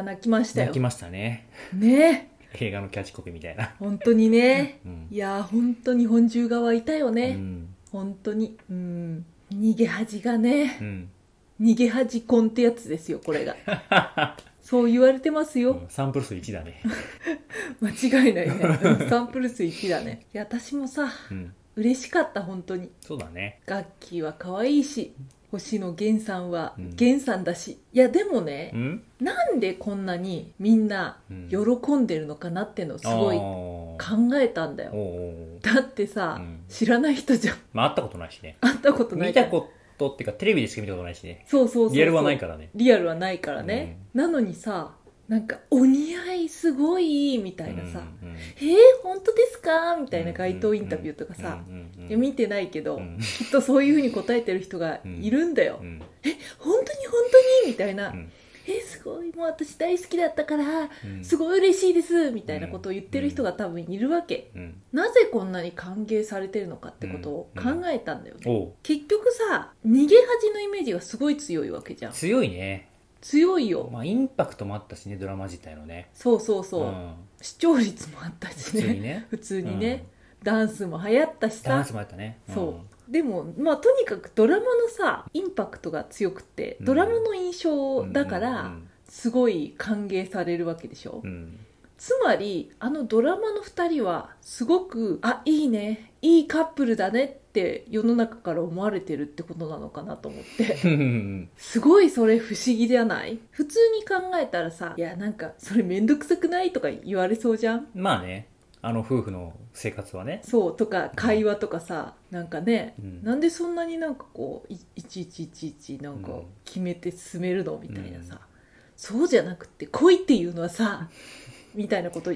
が泣きましたよ。泣きましたね。ね。映画のキャッチコピーみたいな、本当にね。うん。いやー本当に本中側いたよね、うん。本当に。うん。逃げ恥がね。うん。逃げ恥婚ってやつですよこれが。そう言われてますよ、うん。サンプル数1だね、間違いないね。うん。サンプル数1だね。いや私もさうん、嬉しかった本当に。そうだね。ガッキーは可愛いし星野源さんはうん。源さんだし、いやでもねう、ん？なんでこんなにみんなうん。喜んでるのかなってのをすごいあ考ーえたんだよ。おうおう。だってさ、うん。知らない人じゃん。まあ会ったことないしね。会ったことない見たことっていうかテレビでしか見たことないしね。そうそうそうそう。リアルはないからね。リアルはないからね、なのにさなんか「お似合いすごい」みたいなさうんうん「えー、本当ですか?」みたいな街頭インタビューとかさ、見てないけど、うん。きっとそういうふうに答えてる人がいるんだよ、うん本当に本当に？みたいな、うんえーすごいもう私大好きだったからうん。すごい嬉しいですみたいなことを言ってる人が多分いるわけ、うん。なぜこんなに歓迎されてるのかってことを考えたんだよね、おう。結局さ逃げ恥のイメージがすごい強いわけじゃん。強いね強いよ、まあインパクトもあったしねドラマ自体のね。そうそうそう、ん。視聴率もあったし普通にね。ね 普通にね、ダンスも流行ったしさ。ダンスもあったね。そう。でもまあとにかくドラマのさインパクトが強くてうん。ドラマの印象だから、うんすごい歓迎されるわけでしょ、うん。うんつまりあのドラマの2人はすごくあいいね。いいカップルだねって世の中から思われてるってことなのかなと思って。うん。すごいそれ不思議じゃない？普通に考えたらさ「いやなんかそれめんどくさくない?」とか言われそうじゃん？まあね。あの夫婦の生活はね。そうとか会話とかさなんかね、うん。なんでそんなになんかこういいちいちいちいちなんかうん。決めて進めるのみたいなさ、うん。そうじゃなくて恋っていうのはさ みたいなこと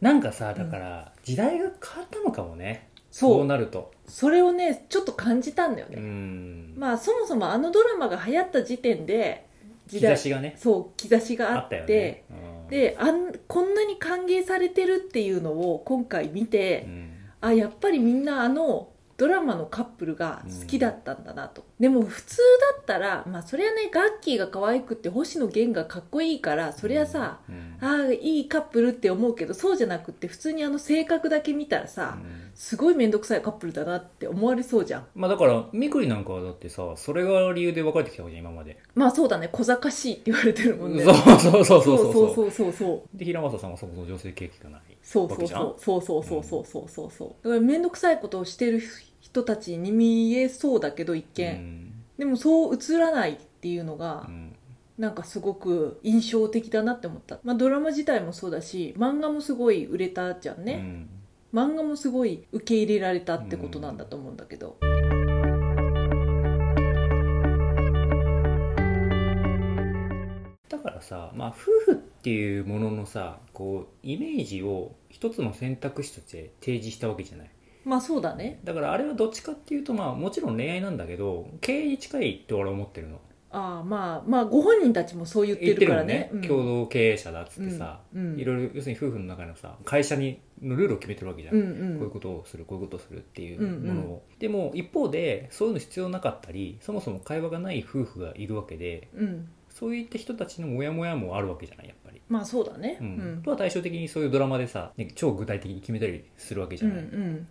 なんかさだから時代が変わったのかもね。そうなるとそれをねちょっと感じたんだようね、ん。まあそもそもあのドラマが流行った時点で時代兆しがね。そう兆しがあってねうんであんこんなに歓迎されてるっていうのを今回見て、うん。あやっぱりみんなあのドラマのカップルが好きだったんだなと、でも普通だったらまあそれはねガッキーが可愛くって星野源がかっこいいからそりゃさ、うんああいいカップルって思うけどそうじゃなくって普通にあの性格だけ見たらさ、うん。すごい面倒くさいカップルだなって思われそうじゃん。まあだからみくりなんかはだってさそれが理由で別れてきたわけじゃん今まで。まあそうだね小賢しいって言われてるもんね。そうそうそうそうそそううそう。そうそうそうで平正さんはそもそも女性経験がないそうそうそう。そうそうそうそうそうそうそう。だから面倒くさいことをしてる人たちに見えそうだけど一見、うん。でもそう映らないっていうのがうん。なんかすごく印象的だなって思った、まあ、ドラマ自体もそうだし漫画もすごい売れたじゃんね、うん。漫画もすごい受け入れられたってことなんだと思うんだけど、だからさ、まあ、夫婦っていうもののさこうイメージを一つの選択肢として提示したわけじゃないまあそうだね。だからあれはどっちかっていうとまあもちろん恋愛なんだけど経営に近いって俺は思ってるの。ああまあまあご本人たちもそう言ってるからね。ね、共同経営者だっつってさ、うんうん。いろいろ要するに夫婦の中のさ会社にのルールを決めてるわけじゃん、うんうこういうんことをするこういうことをするっていうものを、うん。うんでも一方でそういうの必要なかったりそもそも会話がない夫婦がいるわけでうん。そういった人たちのモヤモヤもあるわけじゃないやっぱり、まあそうだね。ううん。んとは対照的にそういうドラマでさ、ね超具体的に決めたりするわけじうんゃない、うん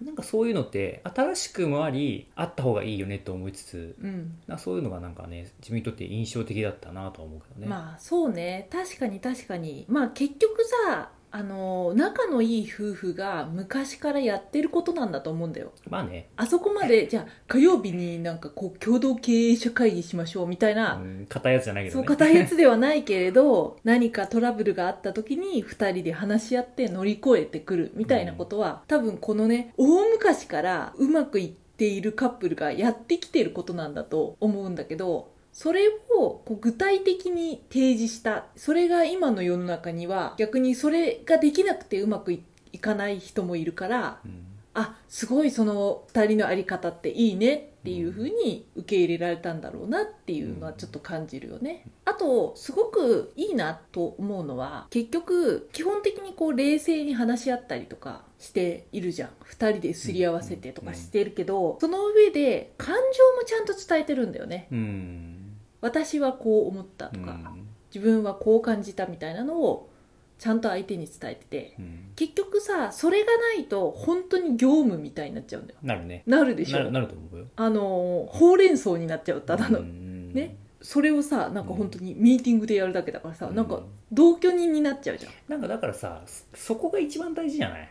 なんかそういうのって新しくもありあった方がいいよねと思いつつうん。なそういうのがなんかね自分にとって印象的だったなとは思うけどね、まあそうね。確かに確かに。まあ結局さあの仲のいい夫婦が昔からやってることなんだと思うんだよ。まあね、あそこまでじゃあ火曜日になんかこう共同経営者会議しましょうみたいな、うん、硬いやつじゃないけどね。そう硬いやつではないけれど 何かトラブルがあった時に2人で話し合って乗り越えてくるみたいなことは、多分このね大昔からうまくいっているカップルがやってきてることなんだと思うんだけどそれをこう具体的に提示した。それが今の世の中には逆にそれができなくてうまくいいかない人もいるからうん。あすごいその2人の在り方っていいねっていう風に受け入れられたんだろうなっていうのはちょっと感じるよね。あとすごくいいなと思うのは結局基本的にこう冷静に話し合ったりとかしているじゃん。2人ですり合わせてとかしてるけどその上で感情もちゃんと伝えてるんだよね。うん私はこう思ったとか、うん。自分はこう感じたみたいなのをちゃんと相手に伝えててうん。結局さそれがないと本当に業務みたいになっちゃうんだよ。なるね。なるでしょ？なるなると思うよ。あのほうれん草になっちゃうただの、うん。ね。それをさなんか本当にミーティングでやるだけだからさ、うん。なんか同居人になっちゃうじゃん。なんかだからさそそこが一番大事じゃない？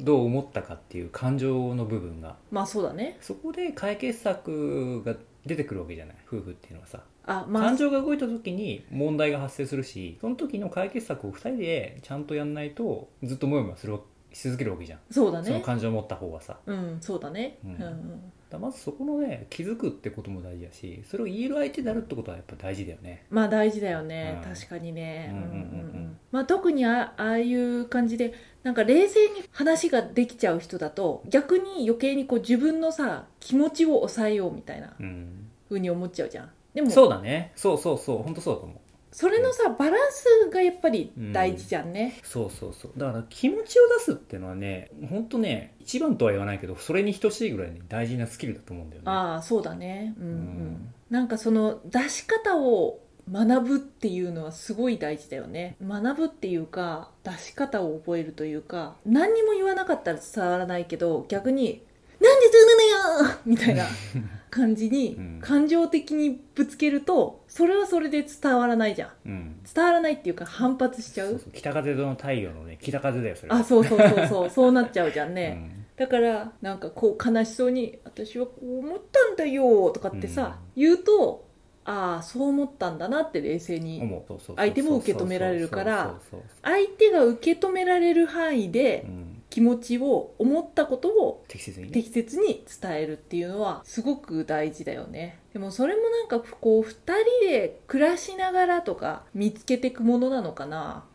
どう思ったかっていう感情の部分が。まあそうだね。そこで解決策が出てくるわけじゃない？夫婦っていうのはさあまあ。感情が動いた時に問題が発生するしその時の解決策を2人でちゃんとやんないとずっともやもやするわし続けるわけじゃん、そうだそのね感情を持った方はさ。うんそうだね。ううんん、うん、だまずそこのね気づくってことも大事だしそれを言える相手であるってことはやっぱ大事だよね。まあ大事だよね、うん。確かにね。うんうんうんうん。まあ特にあああいう感じでなんか冷静に話ができちゃう人だと逆に余計にこう自分のさ気持ちを抑えようみたいなうん。風に思っちゃうじゃんでもそうだね。そうそうそう。本当そうだと思う。それのさバランスがやっぱり大事じゃんね、そうそうそう。だから気持ちを出すっていうのはね本当ね一番とは言わないけどそれに等しいぐらいに大事なスキルだと思うんだよね。ああそうだね。うんうん、うん。なんかその出し方を学ぶっていうのはすごい大事だよね。学ぶっていうか出し方を覚えるというか何にも言わなかったら伝わらないけど逆に「なんでそうなのよ!」みたいな 感じにうん。感情的にぶつけるとそれはそれで伝わらないじゃん。うん。伝わらないっていうか反発しちゃう。そうそう。北風の太陽のね北風だよそれはあそうそうそうそう。そうなっちゃうじゃんね、うん。だからなんかこう悲しそうに「私はこう思ったんだよ」とかってさ、言うとああそう思ったんだなって冷静に思う。そうそうそう相手も受け止められるからそうそう。相手が受け止められる範囲でうん気持ちを思ったことを適切にね。適切に伝えるっていうのはすごく大事だよね。でもそれもなんかこう2人で暮らしながらとか見つけていくものなのかな。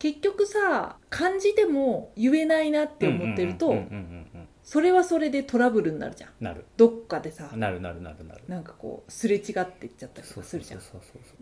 結局さ感じても言えないなって思ってるとそれはそれでトラブルになるじゃん。なる。どっかでさ。なるなるなるなる。なんかこうすれ違っていっちゃったりとかするじゃん。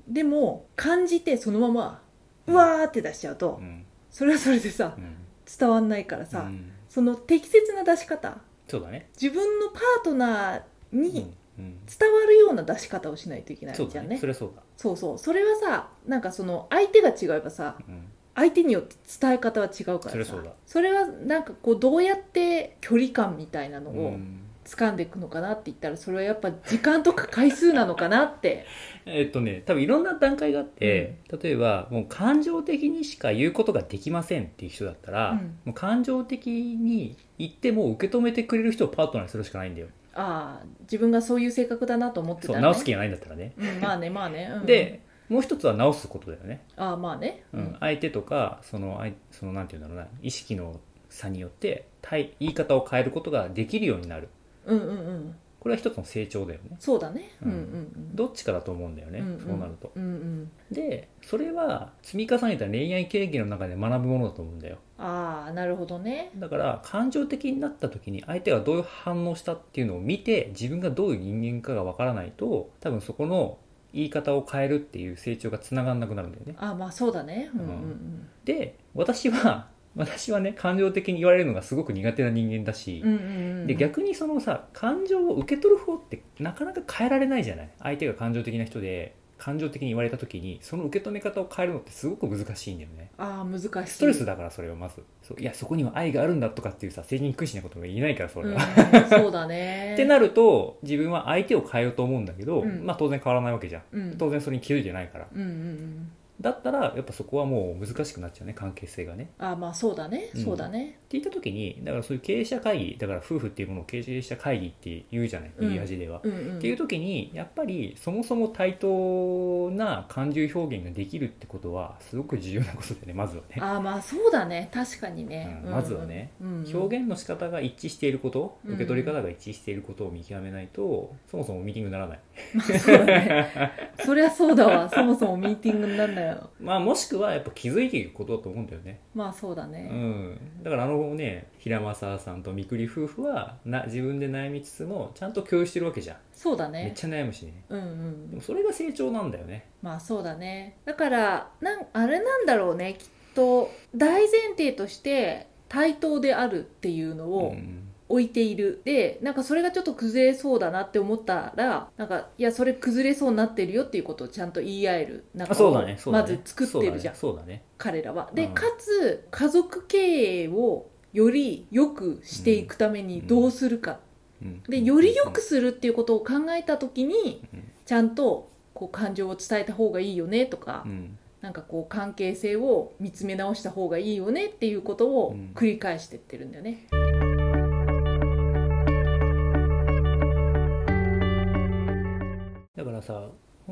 でも感じてそのままうわーって出しちゃうと、うん。それはそれでさうん。伝わんないからさ、うん。その適切な出し方そうだね。自分のパートナーうん。にうん。伝わるような出し方をしないといけないじゃんね。それはそうだ。そうそう。それはさなんかその相手が違えばさうん相手によって伝え方は違うからさ。それはなんかこうどうやって距離感みたいなのをうん。掴んでいくのかなって言ったらそれはやっぱ時間とか回数なのかなって。えっとね多分いろんな段階があって、例えばもう感情的にしか言うことができませんっていう人だったら、うん。もう感情的に言っても受け止めてくれる人をパートナーにするしかないんだよ。ああ自分がそういう性格だなと思ってたね。そう直す気がないんだったらね、うん、まあねまあね、うん、でもう一つは直すことだよね、ああまあね。うん。相手とかその相そのなんていうんだろうな。意識の差によって対言い方を変えることができるようになる。うんうんうん。これは一つの成長だよね。そうだね。ううんんうんうん。どっちかだと思うんだよね、うんうん。そうなると。うんうん。でそれは積み重ねた恋愛経験の中で学ぶものだと思うんだよ。ああなるほどね。だから感情的になった時に相手がどういう反応したっていうのを見て自分がどういう人間かがわからないと多分そこの言い方を変えるっていう成長がつながらなくなるんだよね。ああまあそうだね。うんうんうん。で私は 私はね感情的に言われるのがすごく苦手な人間だし、うんうんうん。で逆にそのさ感情を受け取る方ってなかなか変えられないじゃない？相手が感情的な人で感情的に言われた時にその受け止め方を変えるのってすごく難しいんだよね。ああ難しい。ストレスだからそれはまず。そういやそこには愛があるんだとかっていうさ成人君子なことが言えないからそれうんは、そうだね。ってなると自分は相手を変えようと思うんだけど、うん。まあ当然変わらないわけじゃん。うん。当然それに気づいてないから。うんうんうんだったらやっぱそこはもう難しくなっちゃうね関係性がね。ああまあそうだね。うん。そうだね。って言った時にだからそういう経営者会議だから夫婦っていうものを経営者会議って言うじゃないうん。右端では、うんうん。っていう時にやっぱりそもそも対等な感情表現ができるってことはすごく重要なことだよねまずはね、ああまあそうだね。確かにね。うんまずはね、うん。うん表現の仕方が一致していることうん。受け取り方が一致していることを見極めないとそもそもミーティングにならない。まあそうだね。そりゃそうだわ。そもそもミーティングになんだよまあもしくはやっぱ気づいていくことだと思うんだよね。まあそうだうねん。だからあのね平正さんとみくり夫婦はな自分で悩みつつもちゃんと共有してるわけじゃん。そうだね。めっちゃ悩むしね。うんうん。でもそれが成長なんだよね。まあそうだね。だからなんあれなんだろうねきっと。大前提として対等であるっていうのをうん置いている。でなんかそれがちょっと崩れそうだなって思ったらなんかいやそれ崩れそうになってるよっていうことをちゃんと言い合える。中をあそうだね。そうだまねず作ってるじゃん、そうだね。ね。彼らは。で、うん。かつ家族経営をより良くしていくためにどうするか、うん。でより良くするっていうことを考えた時にうん。ちゃんとこう感情を伝えた方がいいよねとか、うん。なんかこう関係性を見つめ直した方がいいよねっていうことをうん。繰り返してってるんだよね。だ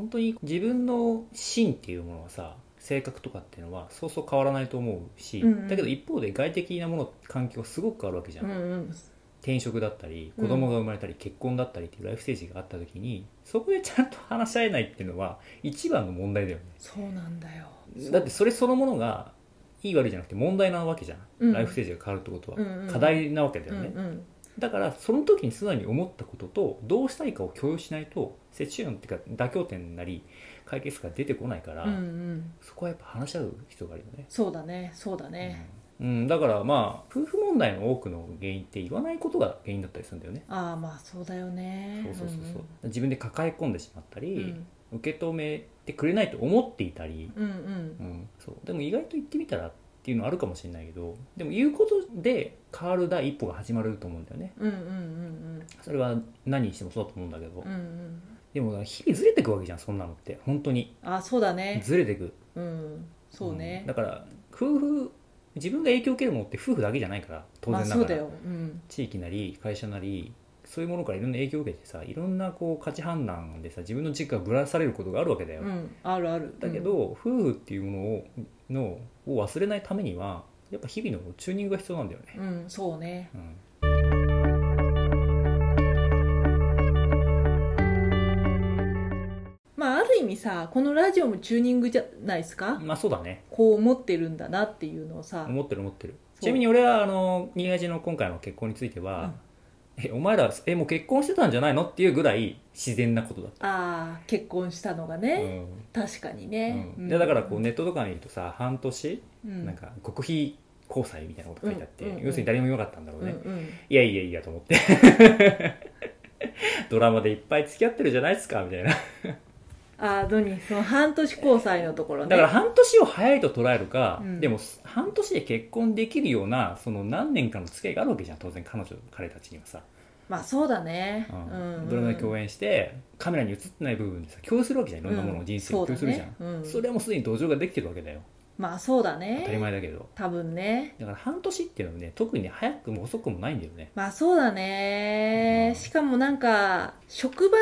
本当に自分の芯っていうものはさ性格とかっていうのはそうそう変わらないと思うし、うんうん。だけど一方で外的なもの環境がすごく変わるわけじゃん、うんうん。転職だったりうん。子供が生まれたり、結婚だったりっていうライフステージがあった時にそこでちゃんと話し合えないっていうのは一番の問題だよね。そうなんだよ。だってそれそのものがいい悪いじゃなくて問題なわけじゃん、うん。ライフステージが変わるってことは、うんうん。課題なわけだよね、うんうんだからその時に素直に思ったこととどうしたいかを共有しないと折衷案っていうか妥協点なり解決が出てこないから、うんうん。そこはやっぱ話し合う必要があるよね、そうだねそうだね。うん、だからまあ夫婦問題の多くの原因って言わないことが原因だったりするんだよね、ああまあそうだよね。そうそうそうそう、自分で抱え込んでしまったうん。り、受け止めてくれないと思っていたり、うんうん。うん、そう。でも意外と言ってみたらっていうのあるかもしれないけどでも言うことで変わる第一歩が始まると思うんだよね。うんうんうんそれは何にしてもそうだと思うんだけど、うんうん。うんでも日々ずれてくわけじゃんそんなのって。本当に。あそうだね。ずれてく。うん。そうね。ん。だから夫婦自分が影響を受けるものって夫婦だけじゃないから当然ながら、まあそうん。地域なり会社なりそういうものからいろんな影響を受けてさいろんなこう価値判断でさ自分の軸がぶらされることがあるわけだよ、うん。あるある。だけど、夫婦っていうものをのを忘れないためにはやっぱ日々のチューニングが必要なんだよね、うん、うんそうね。うんまあある意味さこのラジオもチューニングじゃないですか？まあそうだねこう思ってるんだなっていうのをさ。思ってる思ってるちなみに俺はあの新潟の今回の結婚については、えお前らえもう結婚してたんじゃないの？っていうぐらい自然なことだった。ああ結婚したのがね、確かにね、うん。でだからこうネットとかにいるとさ半年、うん。なんか極秘交際みたいなこと書いてあって、うんうんうん要するに誰も言わなかったんだろうね、うんうん。いやいやいやと思って。ドラマでいっぱい付き合ってるじゃないですかみたいなああ何その半年交際のところね。だから半年を早いと捉えるか、うん。でも半年で結婚できるようなその何年かの付き合いがあるわけじゃん当然彼女彼たちにはさ、まあそうだね、うん。うん。ドラマで共演してカメラに映ってない部分でさ共有するわけじゃんいろんなものを人生を共有するじゃん、そうだね。うん。それはもうすでに同情ができてるわけだよ。まあそうだ当たりね前だけど。多分ね。だから半年っていうのはね特に早くも遅くもないんだよね。まあそうだね、うん。しかもなんか職場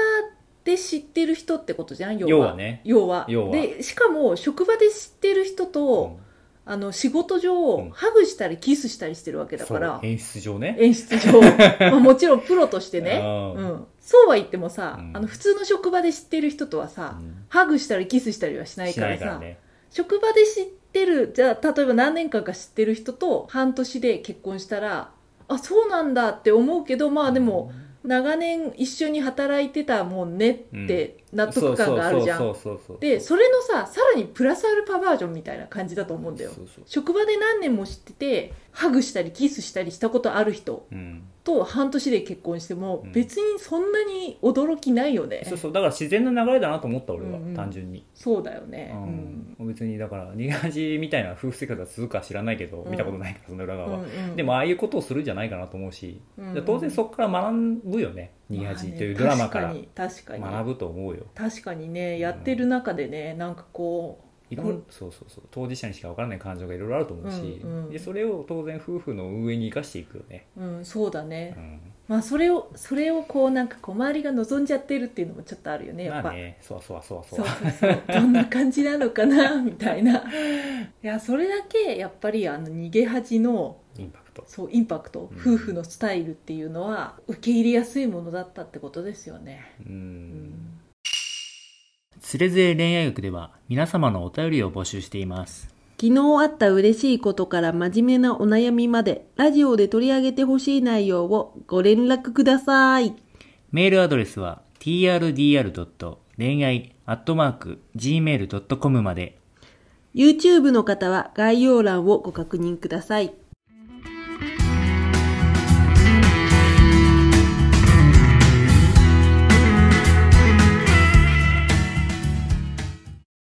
で知ってる人ってことじゃん？要は。要はね。要は。要は。でしかも職場で知ってる人と、あの仕事上、うん。ハグしたりキスしたりしてるわけだから。そう。演出上ね。演出上、まあ、もちろんプロとしてね、うん、そうは言ってもさ、うん。あの普通の職場で知ってる人とはさ、うん。ハグしたりキスしたりはしないしからさからね。職場で知ってるじゃあ例えば何年間か知ってる人と半年で結婚したらあそうなんだって思うけどまあでも、長年一緒に働いてたもんねって納得感があるじゃん、でそれのささらにプラスアルファバージョンみたいな感じだと思うんだよ。職場で何年も知っててハグしたりキスしたりしたことある人うん。と半年で結婚してもうん。別にそんなに驚きないよね、そうそう。だから自然な流れだなと思った俺は、うんうん。単純に、そうだよね、ううん。ん別にだから逃げ恥みたいな夫婦生活が続くか知らないけど、うん。見たことないからその裏側は、うんうん。でもああいうことをするんじゃないかなと思うし、当然そこから学ぶよね逃げというドラマから学ぶと思うよ。確かにねやってる中でねなんかこいろんそうそうそう当事者にしか分からない感情がいろいろあると思うし、うんうん。でそれを当然夫婦の運営に生かしていくよね、う、うん、そうだね、うん、まあそれをそれをこうなんかこう周りが望んじゃってるっていうのもちょっとあるよねやっぱ、まあねそうそうそうそそううそうそう。どんな感じなのかなみたいな。いやそれだけやっぱりあの逃げ恥のトそうインパクト、うん。夫婦のスタイルっていうのは受け入れやすいものだったってことですよね、うん。うんつれづれ恋愛学では皆様のお便りを募集しています。昨日あった嬉しいことから真面目なお悩みまでラジオで取り上げてほしい内容をご連絡ください。メールアドレスは trdr. 恋愛 .gmail.com まで。YouTube の方は概要欄をご確認ください